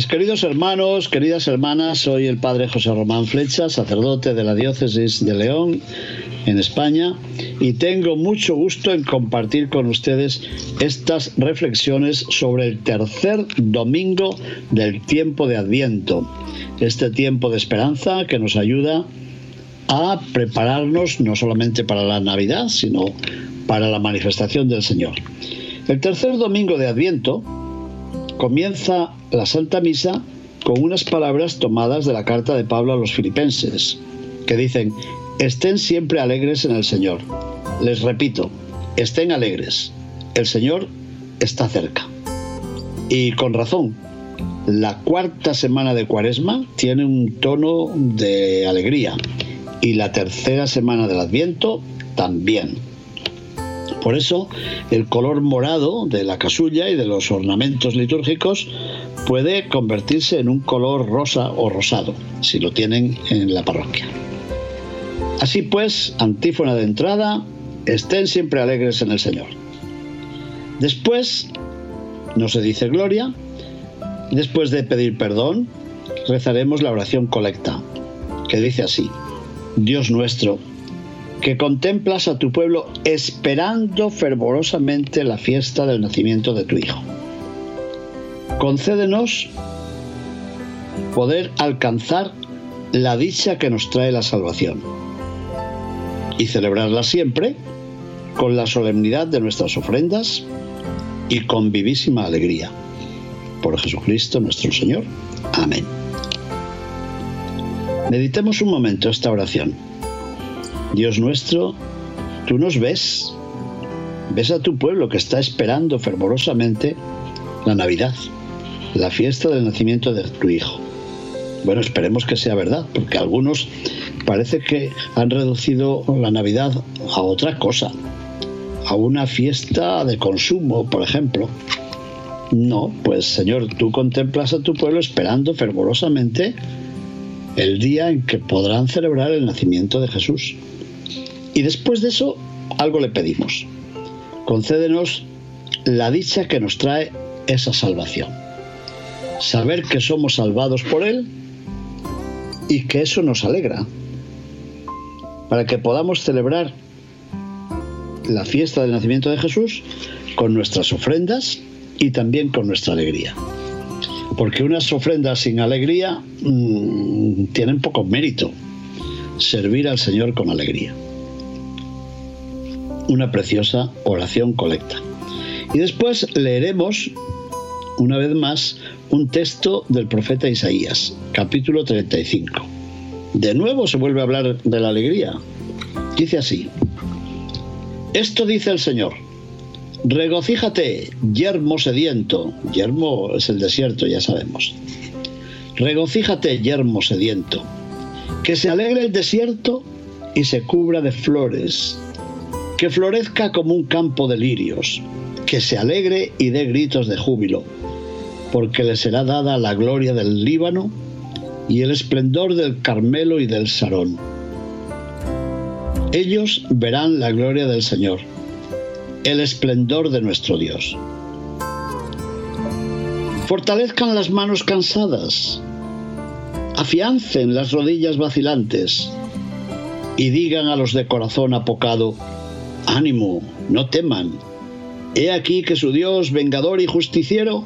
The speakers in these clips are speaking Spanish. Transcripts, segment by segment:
Mis queridos hermanos, queridas hermanas, soy el Padre José Román Flecha, sacerdote de la Diócesis de León, en España, y tengo mucho gusto en compartir con ustedes estas reflexiones sobre el tercer domingo del tiempo de Adviento, este tiempo de esperanza que nos ayuda a prepararnos no solamente para la Navidad, sino para la manifestación del Señor. El tercer domingo de Adviento comienza la Santa Misa con unas palabras tomadas de la carta de Pablo a los filipenses, que dicen, estén siempre alegres en el Señor. Les repito, estén alegres. El Señor está cerca. Y con razón, la cuarta semana de Cuaresma tiene un tono de alegría y la tercera semana del Adviento también. Por eso, el color morado de la casulla y de los ornamentos litúrgicos puede convertirse en un color rosa o rosado, si lo tienen en la parroquia. Así pues, antífona de entrada, estén siempre alegres en el Señor. Después, no se dice gloria, después de pedir perdón, rezaremos la oración colecta, que dice así, Dios nuestro, que contemplas a tu pueblo esperando fervorosamente la fiesta del nacimiento de tu Hijo. Concédenos poder alcanzar la dicha que nos trae la salvación y celebrarla siempre con la solemnidad de nuestras ofrendas y con vivísima alegría. Por Jesucristo nuestro Señor. Amén. Meditemos un momento esta oración. Dios nuestro, tú nos ves, ves a tu pueblo que está esperando fervorosamente la Navidad, la fiesta del nacimiento de tu Hijo. Bueno, esperemos que sea verdad, porque algunos parece que han reducido la Navidad a otra cosa, a una fiesta de consumo, por ejemplo. No, pues Señor, tú contemplas a tu pueblo esperando fervorosamente el día en que podrán celebrar el nacimiento de Jesús. Y después de eso, algo le pedimos. Concédenos la dicha que nos trae esa salvación. Saber que somos salvados por Él y que eso nos alegra. Para que podamos celebrar la fiesta del nacimiento de Jesús con nuestras ofrendas y también con nuestra alegría. Porque unas ofrendas sin alegría mmm, tienen poco mérito. Servir al Señor con alegría una preciosa oración colecta. Y después leeremos una vez más un texto del profeta Isaías, capítulo 35. De nuevo se vuelve a hablar de la alegría. Dice así, esto dice el Señor, regocíjate, yermo sediento, yermo es el desierto, ya sabemos, regocíjate, yermo sediento, que se alegre el desierto y se cubra de flores que florezca como un campo de lirios, que se alegre y dé gritos de júbilo, porque le será dada la gloria del Líbano y el esplendor del Carmelo y del Sarón. Ellos verán la gloria del Señor, el esplendor de nuestro Dios. Fortalezcan las manos cansadas, afiancen las rodillas vacilantes y digan a los de corazón apocado, Ánimo, no teman. He aquí que su Dios, vengador y justiciero,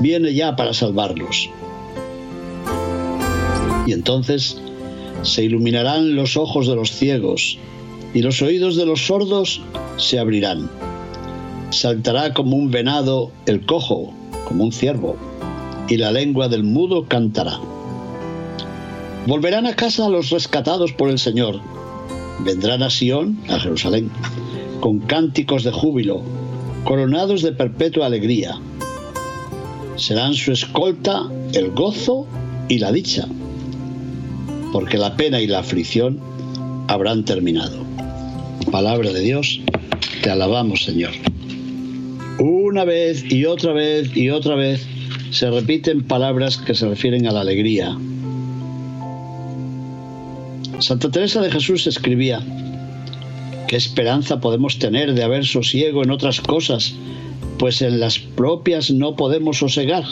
viene ya para salvarlos. Y entonces se iluminarán los ojos de los ciegos y los oídos de los sordos se abrirán. Saltará como un venado el cojo, como un ciervo, y la lengua del mudo cantará. Volverán a casa los rescatados por el Señor vendrán a Sión, a Jerusalén, con cánticos de júbilo, coronados de perpetua alegría. Serán su escolta el gozo y la dicha, porque la pena y la aflicción habrán terminado. Palabra de Dios, te alabamos Señor. Una vez y otra vez y otra vez se repiten palabras que se refieren a la alegría. Santa Teresa de Jesús escribía, ¿qué esperanza podemos tener de haber sosiego en otras cosas, pues en las propias no podemos sosegar?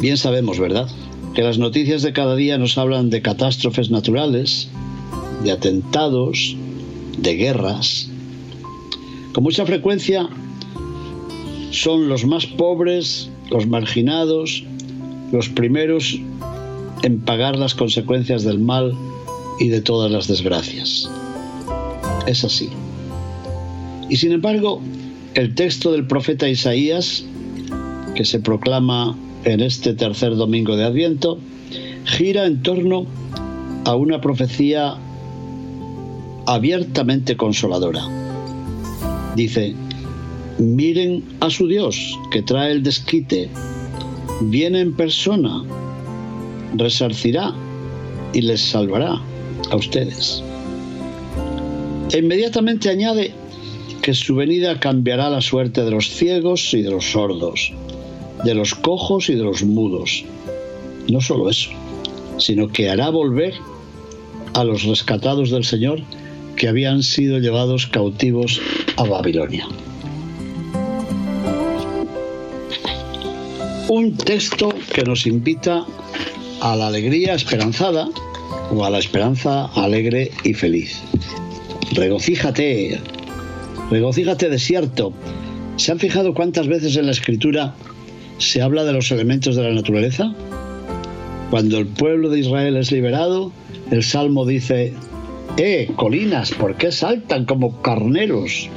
Bien sabemos, ¿verdad?, que las noticias de cada día nos hablan de catástrofes naturales, de atentados, de guerras. Con mucha frecuencia son los más pobres, los marginados, los primeros en pagar las consecuencias del mal y de todas las desgracias. Es así. Y sin embargo, el texto del profeta Isaías, que se proclama en este tercer domingo de Adviento, gira en torno a una profecía abiertamente consoladora. Dice, miren a su Dios que trae el desquite, viene en persona, resarcirá y les salvará a ustedes. E inmediatamente añade que su venida cambiará la suerte de los ciegos y de los sordos, de los cojos y de los mudos. No solo eso, sino que hará volver a los rescatados del Señor que habían sido llevados cautivos a Babilonia. Un texto que nos invita a la alegría esperanzada o a la esperanza alegre y feliz. Regocíjate, regocíjate desierto. ¿Se han fijado cuántas veces en la escritura se habla de los elementos de la naturaleza? Cuando el pueblo de Israel es liberado, el Salmo dice, ¡Eh, colinas, ¿por qué saltan como carneros?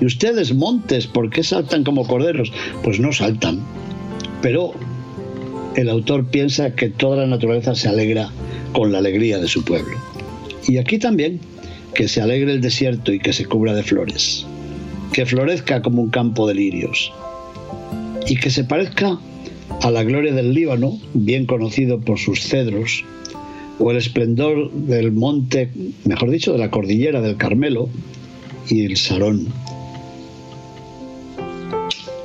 Y ustedes, montes, ¿por qué saltan como corderos? Pues no saltan. Pero el autor piensa que toda la naturaleza se alegra con la alegría de su pueblo. Y aquí también, que se alegre el desierto y que se cubra de flores, que florezca como un campo de lirios y que se parezca a la gloria del Líbano, bien conocido por sus cedros, o el esplendor del monte, mejor dicho, de la cordillera del Carmelo y el Sarón.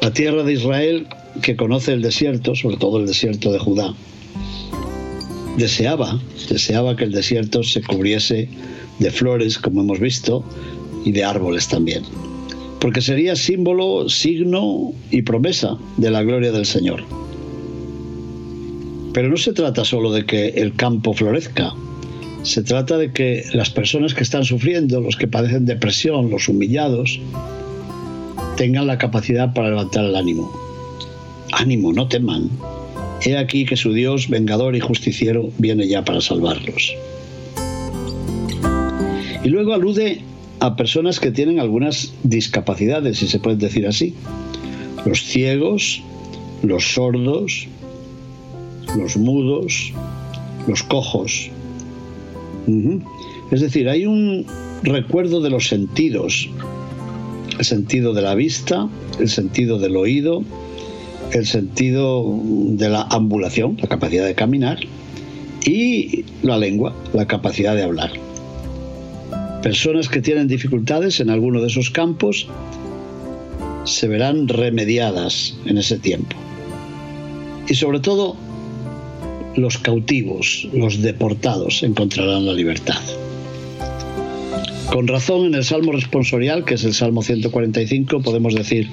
La tierra de Israel, que conoce el desierto, sobre todo el desierto de Judá, deseaba, deseaba que el desierto se cubriese de flores, como hemos visto, y de árboles también, porque sería símbolo, signo y promesa de la gloria del Señor. Pero no se trata solo de que el campo florezca, se trata de que las personas que están sufriendo, los que padecen depresión, los humillados, tengan la capacidad para levantar el ánimo. Ánimo, no teman. He aquí que su Dios, vengador y justiciero, viene ya para salvarlos. Y luego alude a personas que tienen algunas discapacidades, si se puede decir así. Los ciegos, los sordos, los mudos, los cojos. Es decir, hay un recuerdo de los sentidos, el sentido de la vista, el sentido del oído, el sentido de la ambulación, la capacidad de caminar, y la lengua, la capacidad de hablar. Personas que tienen dificultades en alguno de esos campos se verán remediadas en ese tiempo. Y sobre todo, los cautivos, los deportados, encontrarán la libertad. Con razón, en el Salmo responsorial, que es el Salmo 145, podemos decir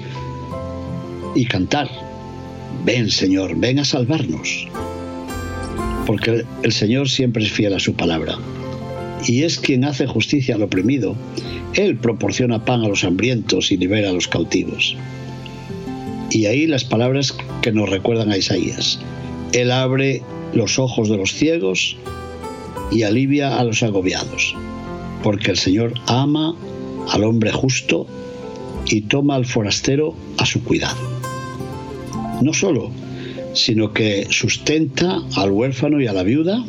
y cantar, ven Señor, ven a salvarnos, porque el Señor siempre es fiel a su palabra, y es quien hace justicia al oprimido, Él proporciona pan a los hambrientos y libera a los cautivos. Y ahí las palabras que nos recuerdan a Isaías. Él abre los ojos de los ciegos y alivia a los agobiados, porque el Señor ama al hombre justo y toma al forastero a su cuidado. No solo, sino que sustenta al huérfano y a la viuda,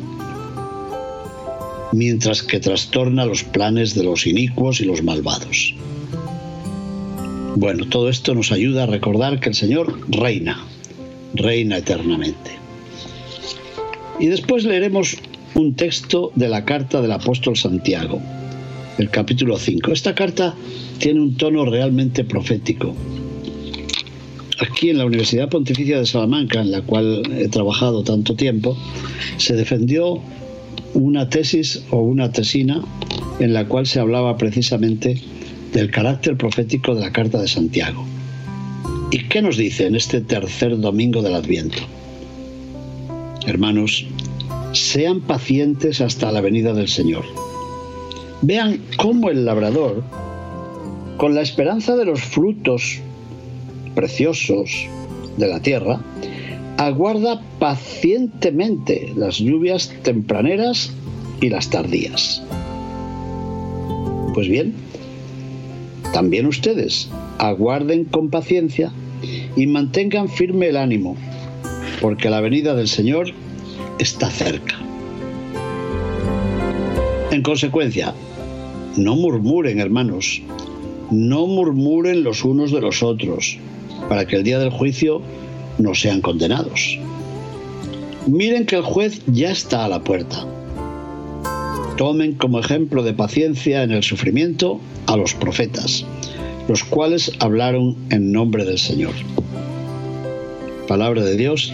mientras que trastorna los planes de los inicuos y los malvados. Bueno, todo esto nos ayuda a recordar que el Señor reina, reina eternamente. Y después leeremos un texto de la carta del apóstol Santiago, el capítulo 5. Esta carta tiene un tono realmente profético. Aquí en la Universidad Pontificia de Salamanca, en la cual he trabajado tanto tiempo, se defendió una tesis o una tesina en la cual se hablaba precisamente del carácter profético de la carta de Santiago. ¿Y qué nos dice en este tercer domingo del Adviento? Hermanos, sean pacientes hasta la venida del Señor. Vean cómo el labrador, con la esperanza de los frutos preciosos de la tierra, aguarda pacientemente las lluvias tempraneras y las tardías. Pues bien, también ustedes aguarden con paciencia y mantengan firme el ánimo, porque la venida del Señor está cerca. En consecuencia, no murmuren, hermanos, no murmuren los unos de los otros, para que el día del juicio no sean condenados. Miren que el juez ya está a la puerta. Tomen como ejemplo de paciencia en el sufrimiento a los profetas, los cuales hablaron en nombre del Señor. Palabra de Dios,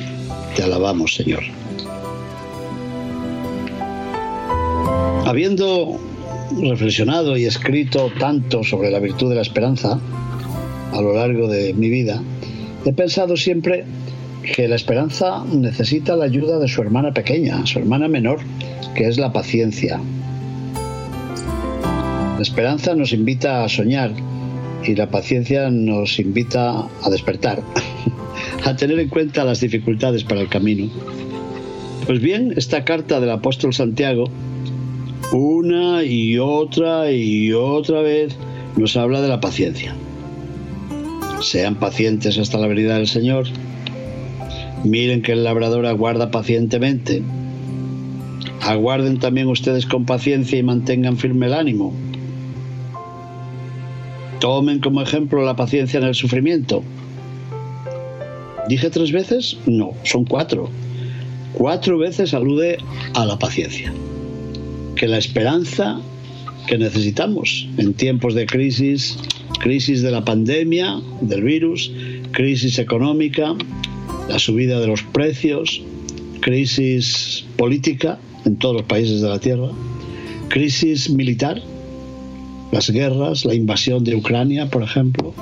te alabamos Señor. Habiendo reflexionado y escrito tanto sobre la virtud de la esperanza a lo largo de mi vida, he pensado siempre que la esperanza necesita la ayuda de su hermana pequeña, su hermana menor, que es la paciencia. La esperanza nos invita a soñar y la paciencia nos invita a despertar, a tener en cuenta las dificultades para el camino. Pues bien, esta carta del apóstol Santiago, una y otra y otra vez, nos habla de la paciencia. Sean pacientes hasta la venida del Señor. Miren que el labrador aguarda pacientemente. Aguarden también ustedes con paciencia y mantengan firme el ánimo. Tomen como ejemplo la paciencia en el sufrimiento. ¿Dije tres veces? No, son cuatro. Cuatro veces alude a la paciencia. Que la esperanza que necesitamos en tiempos de crisis, crisis de la pandemia, del virus, crisis económica, la subida de los precios, crisis política en todos los países de la Tierra, crisis militar, las guerras, la invasión de Ucrania, por ejemplo,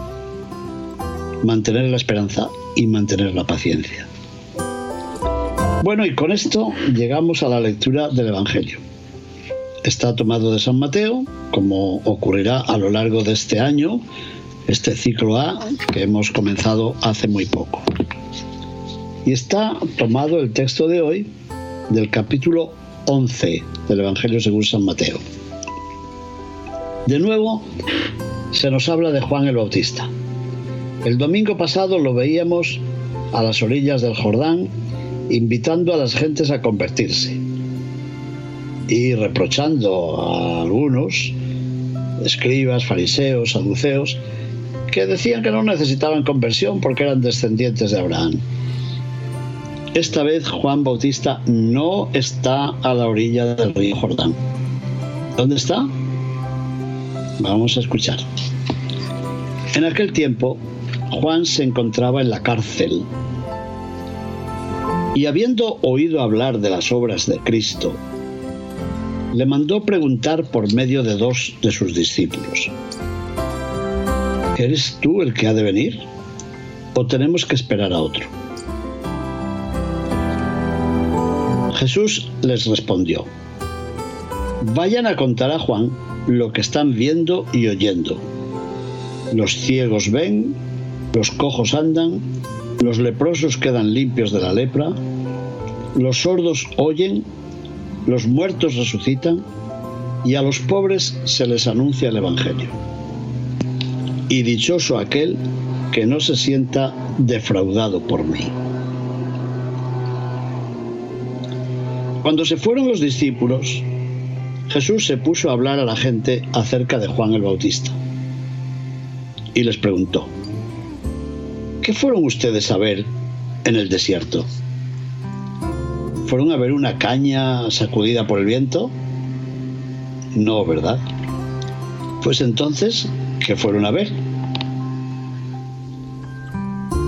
mantener la esperanza y mantener la paciencia. Bueno, y con esto llegamos a la lectura del Evangelio. Está tomado de San Mateo, como ocurrirá a lo largo de este año, este ciclo A que hemos comenzado hace muy poco. Y está tomado el texto de hoy del capítulo 11 del Evangelio según San Mateo. De nuevo, se nos habla de Juan el Bautista. El domingo pasado lo veíamos a las orillas del Jordán, invitando a las gentes a convertirse y reprochando a algunos, escribas, fariseos, saduceos, que decían que no necesitaban conversión porque eran descendientes de Abraham. Esta vez Juan Bautista no está a la orilla del río Jordán. ¿Dónde está? Vamos a escuchar. En aquel tiempo, Juan se encontraba en la cárcel y habiendo oído hablar de las obras de Cristo, le mandó preguntar por medio de dos de sus discípulos, ¿eres tú el que ha de venir o tenemos que esperar a otro? Jesús les respondió, vayan a contar a Juan lo que están viendo y oyendo. Los ciegos ven, los cojos andan, los leprosos quedan limpios de la lepra, los sordos oyen, los muertos resucitan y a los pobres se les anuncia el Evangelio. Y dichoso aquel que no se sienta defraudado por mí. Cuando se fueron los discípulos, Jesús se puso a hablar a la gente acerca de Juan el Bautista y les preguntó, ¿qué fueron ustedes a ver en el desierto? ¿Fueron a ver una caña sacudida por el viento? No, ¿verdad? Pues entonces, ¿qué fueron a ver?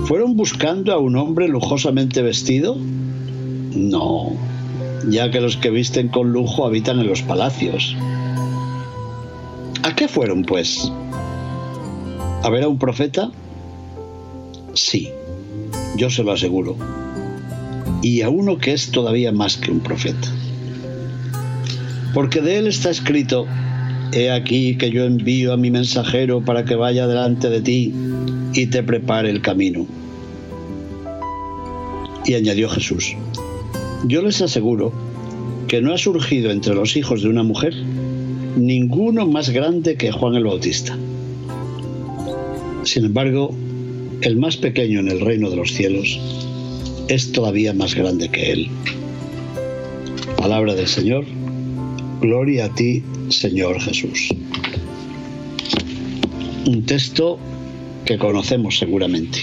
¿Fueron buscando a un hombre lujosamente vestido? No, ya que los que visten con lujo habitan en los palacios. ¿A qué fueron, pues? ¿A ver a un profeta? Sí, yo se lo aseguro. Y a uno que es todavía más que un profeta. Porque de él está escrito, He aquí que yo envío a mi mensajero para que vaya delante de ti y te prepare el camino. Y añadió Jesús, yo les aseguro que no ha surgido entre los hijos de una mujer ninguno más grande que Juan el Bautista. Sin embargo, el más pequeño en el reino de los cielos es todavía más grande que él. Palabra del Señor, gloria a ti, Señor Jesús. Un texto que conocemos seguramente.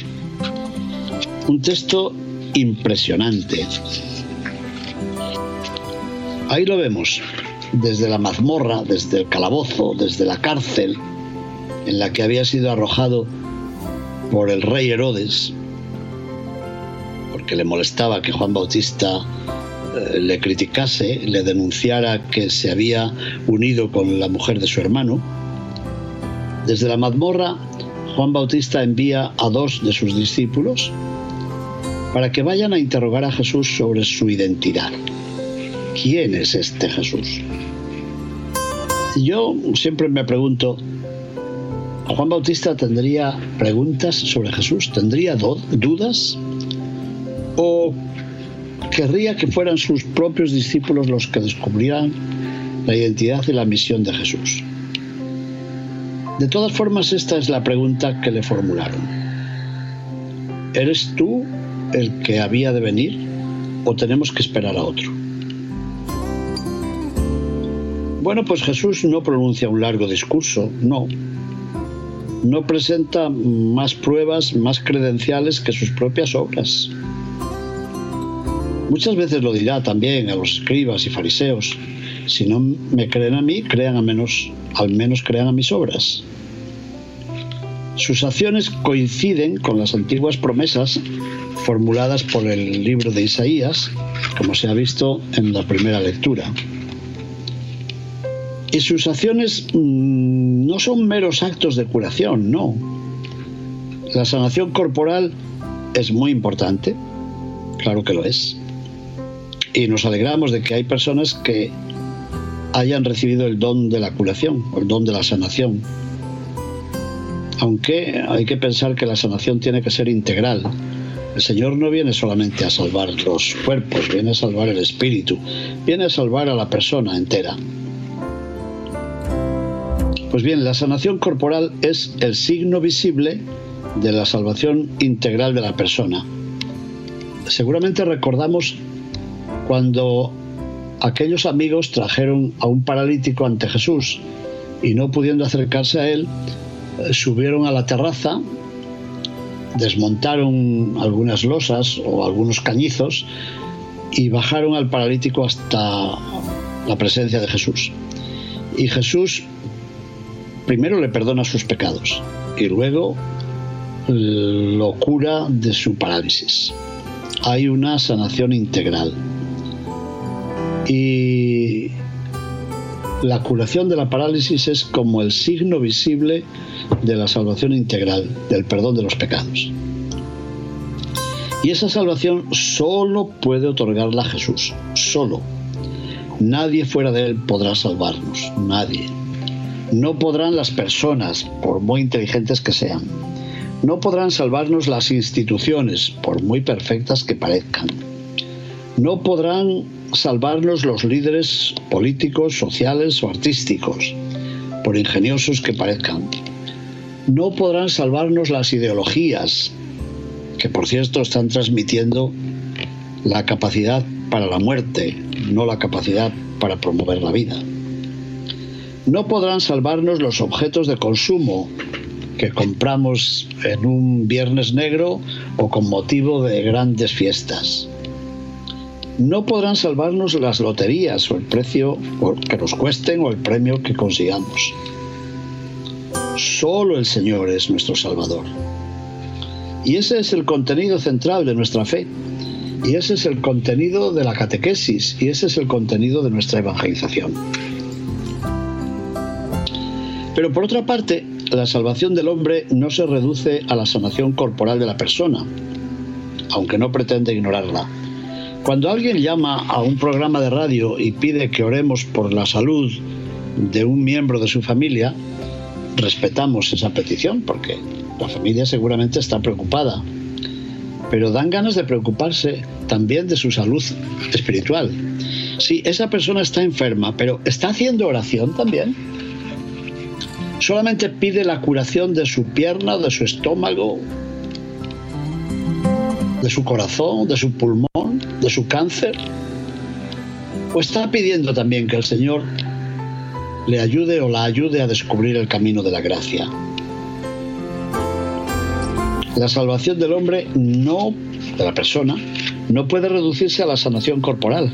Un texto impresionante. Ahí lo vemos, desde la mazmorra, desde el calabozo, desde la cárcel en la que había sido arrojado por el rey Herodes, porque le molestaba que Juan Bautista eh, le criticase, le denunciara que se había unido con la mujer de su hermano. Desde la mazmorra, Juan Bautista envía a dos de sus discípulos para que vayan a interrogar a Jesús sobre su identidad. ¿Quién es este Jesús? Yo siempre me pregunto, ¿Juan Bautista tendría preguntas sobre Jesús? ¿Tendría dudas? ¿O querría que fueran sus propios discípulos los que descubrieran la identidad y la misión de Jesús? De todas formas, esta es la pregunta que le formularon. ¿Eres tú el que había de venir o tenemos que esperar a otro? Bueno, pues Jesús no pronuncia un largo discurso, no. No presenta más pruebas, más credenciales que sus propias obras. Muchas veces lo dirá también a los escribas y fariseos. Si no me creen a mí, crean a menos, al menos crean a mis obras. Sus acciones coinciden con las antiguas promesas formuladas por el libro de Isaías, como se ha visto en la primera lectura. Y sus acciones mm, no son meros actos de curación, no. La sanación corporal es muy importante, claro que lo es. Y nos alegramos de que hay personas que hayan recibido el don de la curación, el don de la sanación. Aunque hay que pensar que la sanación tiene que ser integral, el Señor no viene solamente a salvar los cuerpos, viene a salvar el espíritu, viene a salvar a la persona entera. Pues bien, la sanación corporal es el signo visible de la salvación integral de la persona. Seguramente recordamos cuando aquellos amigos trajeron a un paralítico ante Jesús y no pudiendo acercarse a él, eh, subieron a la terraza desmontaron algunas losas o algunos cañizos y bajaron al paralítico hasta la presencia de Jesús. Y Jesús primero le perdona sus pecados y luego lo cura de su parálisis. Hay una sanación integral. Y la curación de la parálisis es como el signo visible de la salvación integral, del perdón de los pecados. Y esa salvación solo puede otorgarla Jesús, solo. Nadie fuera de Él podrá salvarnos, nadie. No podrán las personas, por muy inteligentes que sean. No podrán salvarnos las instituciones, por muy perfectas que parezcan. No podrán salvarnos los líderes políticos, sociales o artísticos, por ingeniosos que parezcan. No podrán salvarnos las ideologías, que por cierto están transmitiendo la capacidad para la muerte, no la capacidad para promover la vida. No podrán salvarnos los objetos de consumo que compramos en un viernes negro o con motivo de grandes fiestas. No podrán salvarnos las loterías o el precio que nos cuesten o el premio que consigamos. Solo el Señor es nuestro Salvador. Y ese es el contenido central de nuestra fe. Y ese es el contenido de la catequesis. Y ese es el contenido de nuestra evangelización. Pero por otra parte, la salvación del hombre no se reduce a la sanación corporal de la persona, aunque no pretende ignorarla. Cuando alguien llama a un programa de radio y pide que oremos por la salud de un miembro de su familia, respetamos esa petición porque la familia seguramente está preocupada, pero dan ganas de preocuparse también de su salud espiritual. Si esa persona está enferma, pero está haciendo oración también, solamente pide la curación de su pierna, de su estómago, de su corazón, de su pulmón, de su cáncer, o está pidiendo también que el Señor le ayude o la ayude a descubrir el camino de la gracia. La salvación del hombre no, de la persona, no puede reducirse a la sanación corporal.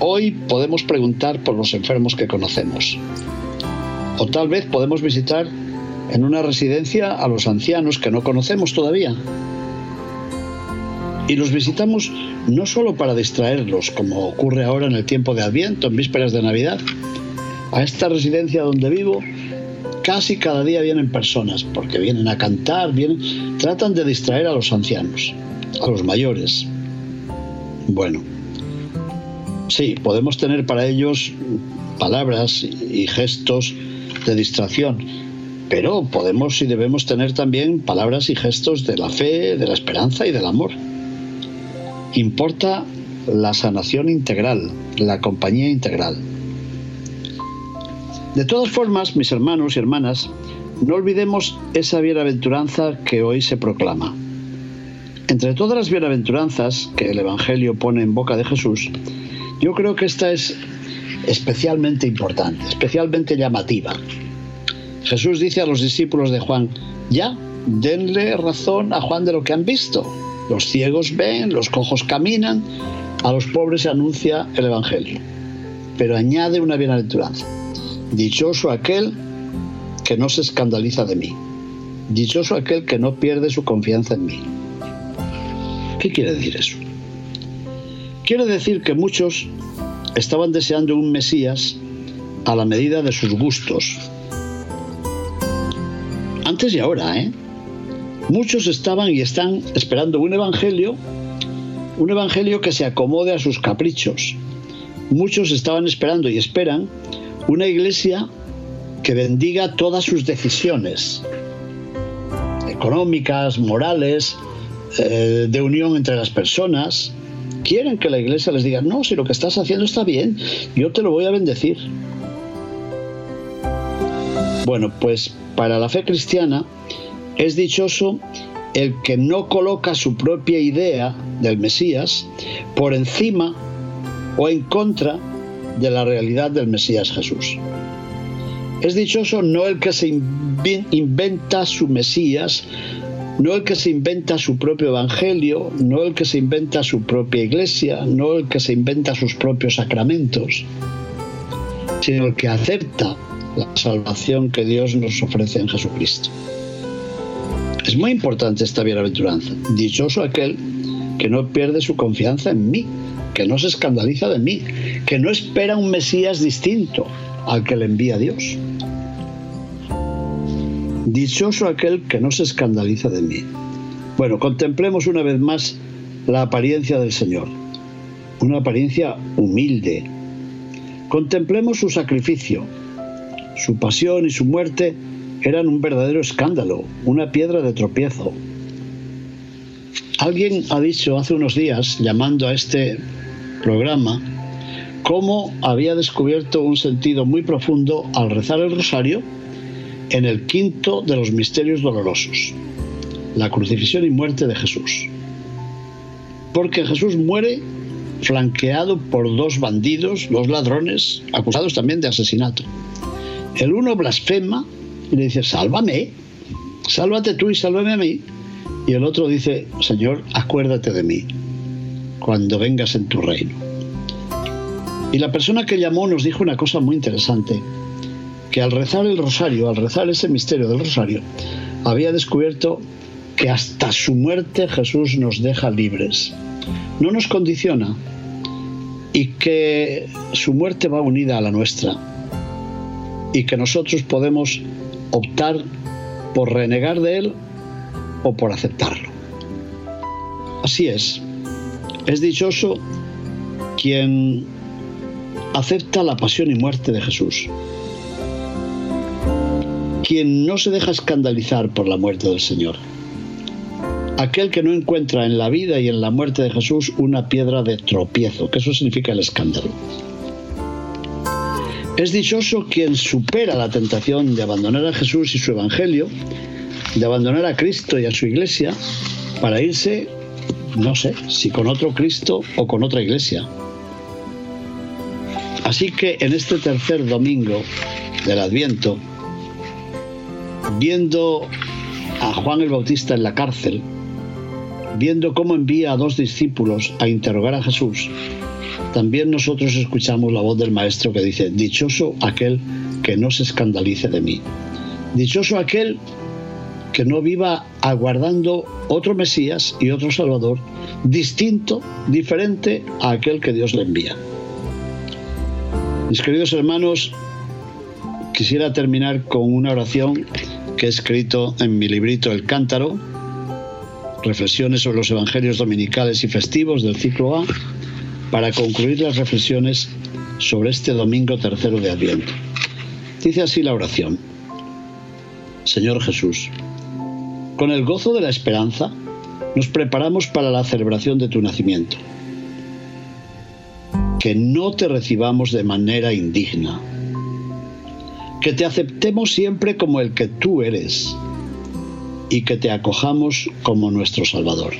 Hoy podemos preguntar por los enfermos que conocemos. O tal vez podemos visitar en una residencia a los ancianos que no conocemos todavía. Y los visitamos no solo para distraerlos, como ocurre ahora en el tiempo de Adviento, en vísperas de Navidad. A esta residencia donde vivo casi cada día vienen personas, porque vienen a cantar, vienen, tratan de distraer a los ancianos, a los mayores. Bueno, sí, podemos tener para ellos palabras y gestos de distracción, pero podemos y debemos tener también palabras y gestos de la fe, de la esperanza y del amor. Importa la sanación integral, la compañía integral. De todas formas, mis hermanos y hermanas, no olvidemos esa bienaventuranza que hoy se proclama. Entre todas las bienaventuranzas que el Evangelio pone en boca de Jesús, yo creo que esta es especialmente importante, especialmente llamativa. Jesús dice a los discípulos de Juan, ya, denle razón a Juan de lo que han visto. Los ciegos ven, los cojos caminan, a los pobres se anuncia el Evangelio. Pero añade una bienaventuranza. Dichoso aquel que no se escandaliza de mí. Dichoso aquel que no pierde su confianza en mí. ¿Qué quiere decir eso? Quiere decir que muchos estaban deseando un Mesías a la medida de sus gustos. Antes y ahora, ¿eh? Muchos estaban y están esperando un evangelio, un evangelio que se acomode a sus caprichos. Muchos estaban esperando y esperan una iglesia que bendiga todas sus decisiones económicas, morales, eh, de unión entre las personas. Quieren que la iglesia les diga, no, si lo que estás haciendo está bien, yo te lo voy a bendecir. Bueno, pues para la fe cristiana es dichoso el que no coloca su propia idea del Mesías por encima o en contra de la realidad del Mesías Jesús. Es dichoso no el que se inventa su Mesías, no el que se inventa su propio Evangelio, no el que se inventa su propia iglesia, no el que se inventa sus propios sacramentos, sino el que acepta la salvación que Dios nos ofrece en Jesucristo. Es muy importante esta bienaventuranza. Dichoso aquel que no pierde su confianza en mí, que no se escandaliza de mí, que no espera un Mesías distinto al que le envía Dios. Dichoso aquel que no se escandaliza de mí. Bueno, contemplemos una vez más la apariencia del Señor, una apariencia humilde. Contemplemos su sacrificio, su pasión y su muerte eran un verdadero escándalo, una piedra de tropiezo. Alguien ha dicho hace unos días, llamando a este programa, cómo había descubierto un sentido muy profundo al rezar el rosario en el quinto de los misterios dolorosos, la crucifixión y muerte de Jesús. Porque Jesús muere flanqueado por dos bandidos, dos ladrones, acusados también de asesinato. El uno blasfema y le dice, sálvame, sálvate tú y sálvame a mí. Y el otro dice, Señor, acuérdate de mí cuando vengas en tu reino. Y la persona que llamó nos dijo una cosa muy interesante, que al rezar el rosario, al rezar ese misterio del rosario, había descubierto que hasta su muerte Jesús nos deja libres, no nos condiciona y que su muerte va unida a la nuestra y que nosotros podemos optar por renegar de él o por aceptarlo. Así es, es dichoso quien acepta la pasión y muerte de Jesús, quien no se deja escandalizar por la muerte del Señor, aquel que no encuentra en la vida y en la muerte de Jesús una piedra de tropiezo, que eso significa el escándalo. Es dichoso quien supera la tentación de abandonar a Jesús y su Evangelio, de abandonar a Cristo y a su iglesia, para irse, no sé, si con otro Cristo o con otra iglesia. Así que en este tercer domingo del Adviento, viendo a Juan el Bautista en la cárcel, viendo cómo envía a dos discípulos a interrogar a Jesús, también nosotros escuchamos la voz del Maestro que dice, dichoso aquel que no se escandalice de mí. Dichoso aquel que no viva aguardando otro Mesías y otro Salvador distinto, diferente a aquel que Dios le envía. Mis queridos hermanos, quisiera terminar con una oración que he escrito en mi librito El Cántaro, reflexiones sobre los evangelios dominicales y festivos del ciclo A, para concluir las reflexiones sobre este domingo tercero de Adviento. Dice así la oración. Señor Jesús, con el gozo de la esperanza, nos preparamos para la celebración de tu nacimiento. Que no te recibamos de manera indigna. Que te aceptemos siempre como el que tú eres y que te acojamos como nuestro Salvador.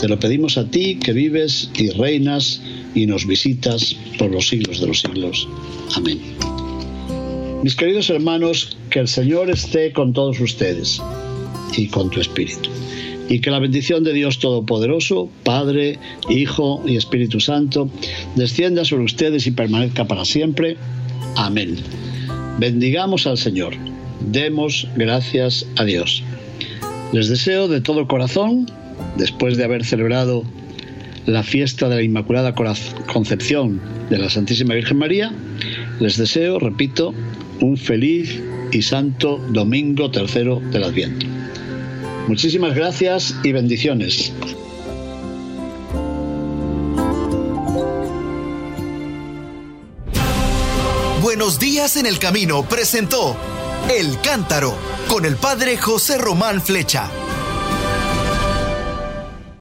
Te lo pedimos a ti que vives y reinas y nos visitas por los siglos de los siglos. Amén. Mis queridos hermanos, que el Señor esté con todos ustedes y con tu espíritu. Y que la bendición de Dios Todopoderoso, Padre, Hijo y Espíritu Santo, descienda sobre ustedes y permanezca para siempre. Amén. Bendigamos al Señor. Demos gracias a Dios. Les deseo de todo corazón, después de haber celebrado la fiesta de la Inmaculada Concepción de la Santísima Virgen María, les deseo, repito, un feliz y santo domingo tercero del Adviento. Muchísimas gracias y bendiciones. Buenos días en el camino presentó El Cántaro con el padre José Román Flecha.